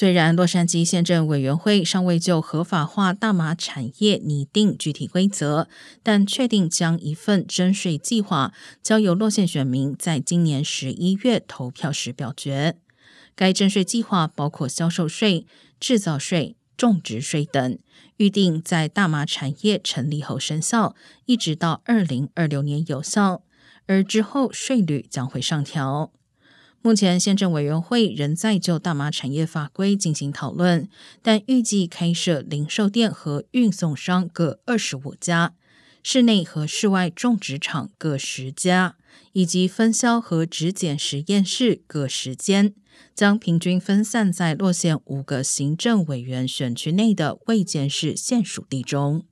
虽然洛杉矶县政委员会尚未就合法化大麻产业拟定具体规则，但确定将一份征税计划交由洛县选民在今年十一月投票时表决。该征税计划包括销售税、制造税、种植税等，预定在大麻产业成立后生效，一直到二零二六年有效，而之后税率将会上调。目前，县政委员会仍在就大麻产业法规进行讨论，但预计开设零售店和运送商各二十五家，室内和室外种植场各十家，以及分销和质检实验室各十间，将平均分散在洛县五个行政委员选区内的未建市县属地中。